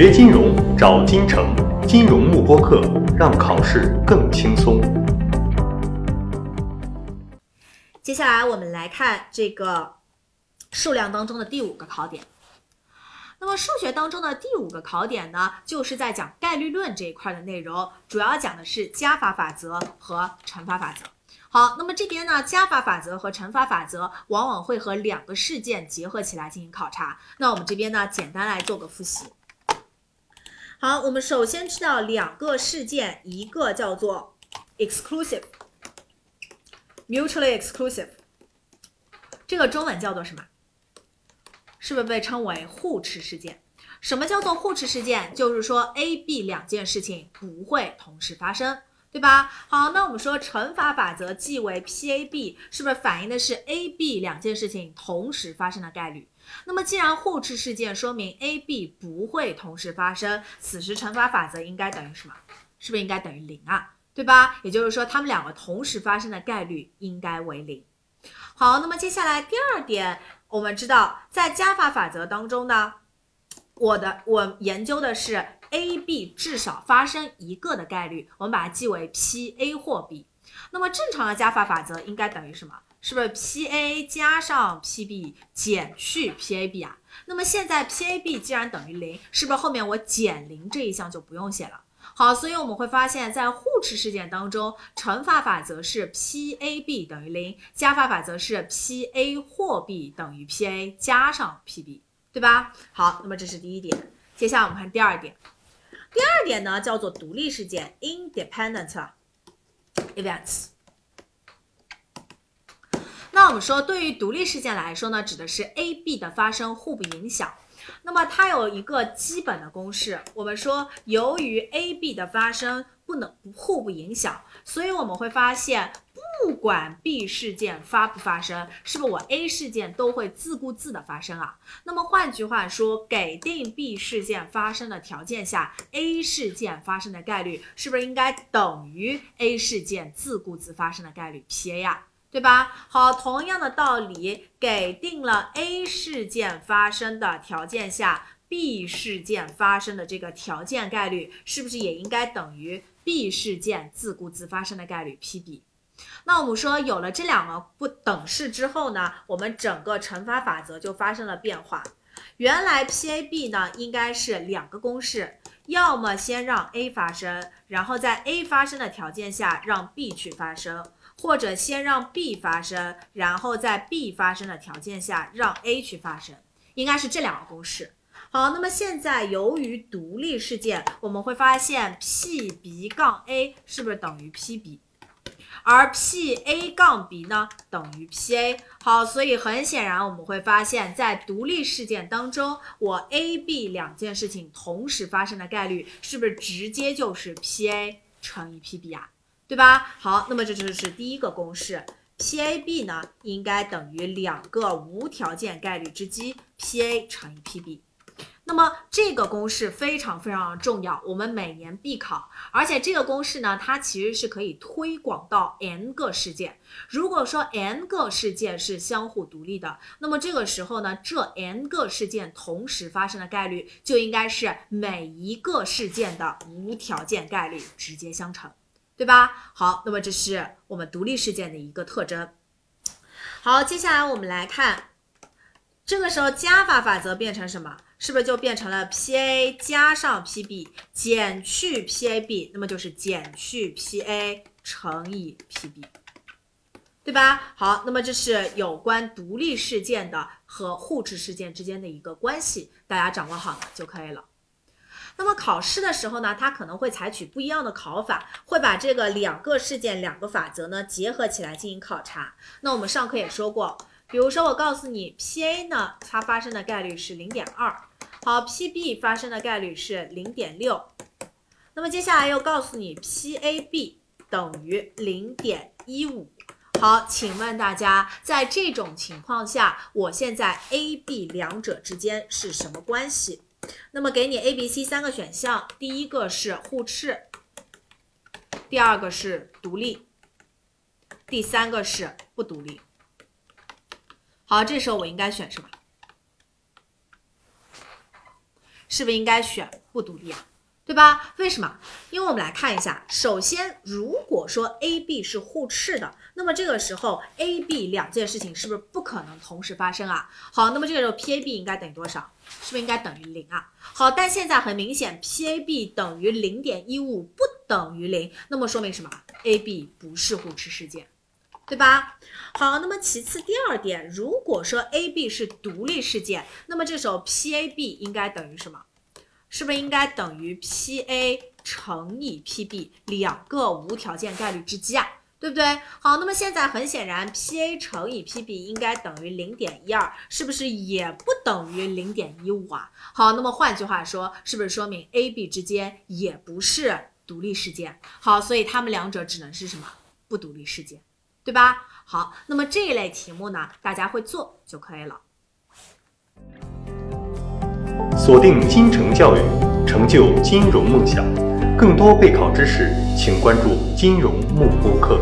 学金融找金城，金融慕播课，让考试更轻松。接下来我们来看这个数量当中的第五个考点。那么数学当中的第五个考点呢，就是在讲概率论这一块的内容，主要讲的是加法法则和乘法法则。好，那么这边呢，加法法则和乘法法则往往会和两个事件结合起来进行考察。那我们这边呢，简单来做个复习。好，我们首先知道两个事件，一个叫做 exclusive，mutually exclusive，这个中文叫做什么？是不是被称为互斥事件？什么叫做互斥事件？就是说 A、B 两件事情不会同时发生。对吧？好，那我们说乘法法则即为 PAB，是不是反映的是 A、B 两件事情同时发生的概率？那么既然互斥事件说明 A、B 不会同时发生，此时乘法法则应该等于什么？是不是应该等于零啊？对吧？也就是说，它们两个同时发生的概率应该为零。好，那么接下来第二点，我们知道在加法法则当中呢，我的我研究的是。A、B 至少发生一个的概率，我们把它记为 P A 或 B。那么正常的加法法则应该等于什么？是不是 P A 加上 P B 减去 P A B 啊？那么现在 P A B 既然等于零，是不是后面我减零这一项就不用写了？好，所以我们会发现，在互斥事件当中，乘法法则是 P A B 等于零，加法法则是 P A 或 B 等于 P A 加上 P B，对吧？好，那么这是第一点。接下来我们看第二点。第二点呢，叫做独立事件 （independent events）。那我们说，对于独立事件来说呢，指的是 A、B 的发生互不影响。那么它有一个基本的公式，我们说，由于 A、B 的发生不能互不影响，所以我们会发现。不不管 B 事件发不发生，是不是我 A 事件都会自顾自的发生啊？那么换句话说，给定 B 事件发生的条件下，A 事件发生的概率是不是应该等于 A 事件自顾自发生的概率 P A 呀？对吧？好，同样的道理，给定了 A 事件发生的条件下，B 事件发生的这个条件概率是不是也应该等于 B 事件自顾自发生的概率 P B？那我们说有了这两个不等式之后呢，我们整个乘法法则就发生了变化。原来 P A B 呢应该是两个公式，要么先让 A 发生，然后在 A 发生的条件下让 B 去发生，或者先让 B 发生，然后在 B 发生的条件下让 A 去发生，应该是这两个公式。好，那么现在由于独立事件，我们会发现 P B 杠 A 是不是等于 P B？而 P A 杠 B 呢等于 P A，好，所以很显然我们会发现，在独立事件当中，我 A B 两件事情同时发生的概率是不是直接就是 P A 乘以 P B 啊？对吧？好，那么这就是第一个公式，P A B 呢应该等于两个无条件概率之积 P A 乘以 P B。那么这个公式非常非常的重要，我们每年必考，而且这个公式呢，它其实是可以推广到 n 个事件。如果说 n 个事件是相互独立的，那么这个时候呢，这 n 个事件同时发生的概率就应该是每一个事件的无条件概率直接相乘，对吧？好，那么这是我们独立事件的一个特征。好，接下来我们来看，这个时候加法法则变成什么？是不是就变成了 P A 加上 P B 减去 P A B，那么就是减去 P A 乘以 P B，对吧？好，那么这是有关独立事件的和互斥事件之间的一个关系，大家掌握好了就可以了。那么考试的时候呢，它可能会采取不一样的考法，会把这个两个事件、两个法则呢结合起来进行考察。那我们上课也说过，比如说我告诉你 P A 呢，它发生的概率是零点二。好，P B 发生的概率是零点六，那么接下来又告诉你 P A B 等于零点一五。好，请问大家，在这种情况下，我现在 A B 两者之间是什么关系？那么给你 A B C 三个选项，第一个是互斥，第二个是独立，第三个是不独立。好，这时候我应该选什么？是不是应该选不独立啊？对吧？为什么？因为我们来看一下，首先，如果说 A、B 是互斥的，那么这个时候 A、B 两件事情是不是不可能同时发生啊？好，那么这个时候 P、A、B 应该等于多少？是不是应该等于零啊？好，但现在很明显，P、A、B 等于零点一五不等于零，那么说明什么？A、B 不是互斥事件，对吧？好，那么其次第二点，如果说 A、B 是独立事件，那么这时候 P、A、B 应该等于什么？是不是应该等于 P A 乘以 P B 两个无条件概率之积啊？对不对？好，那么现在很显然，P A 乘以 P B 应该等于零点一二，是不是也不等于零点一五啊？好，那么换句话说，是不是说明 A B 之间也不是独立事件？好，所以它们两者只能是什么？不独立事件，对吧？好，那么这一类题目呢，大家会做就可以了。锁定金城教育，成就金融梦想。更多备考知识，请关注金融慕播课。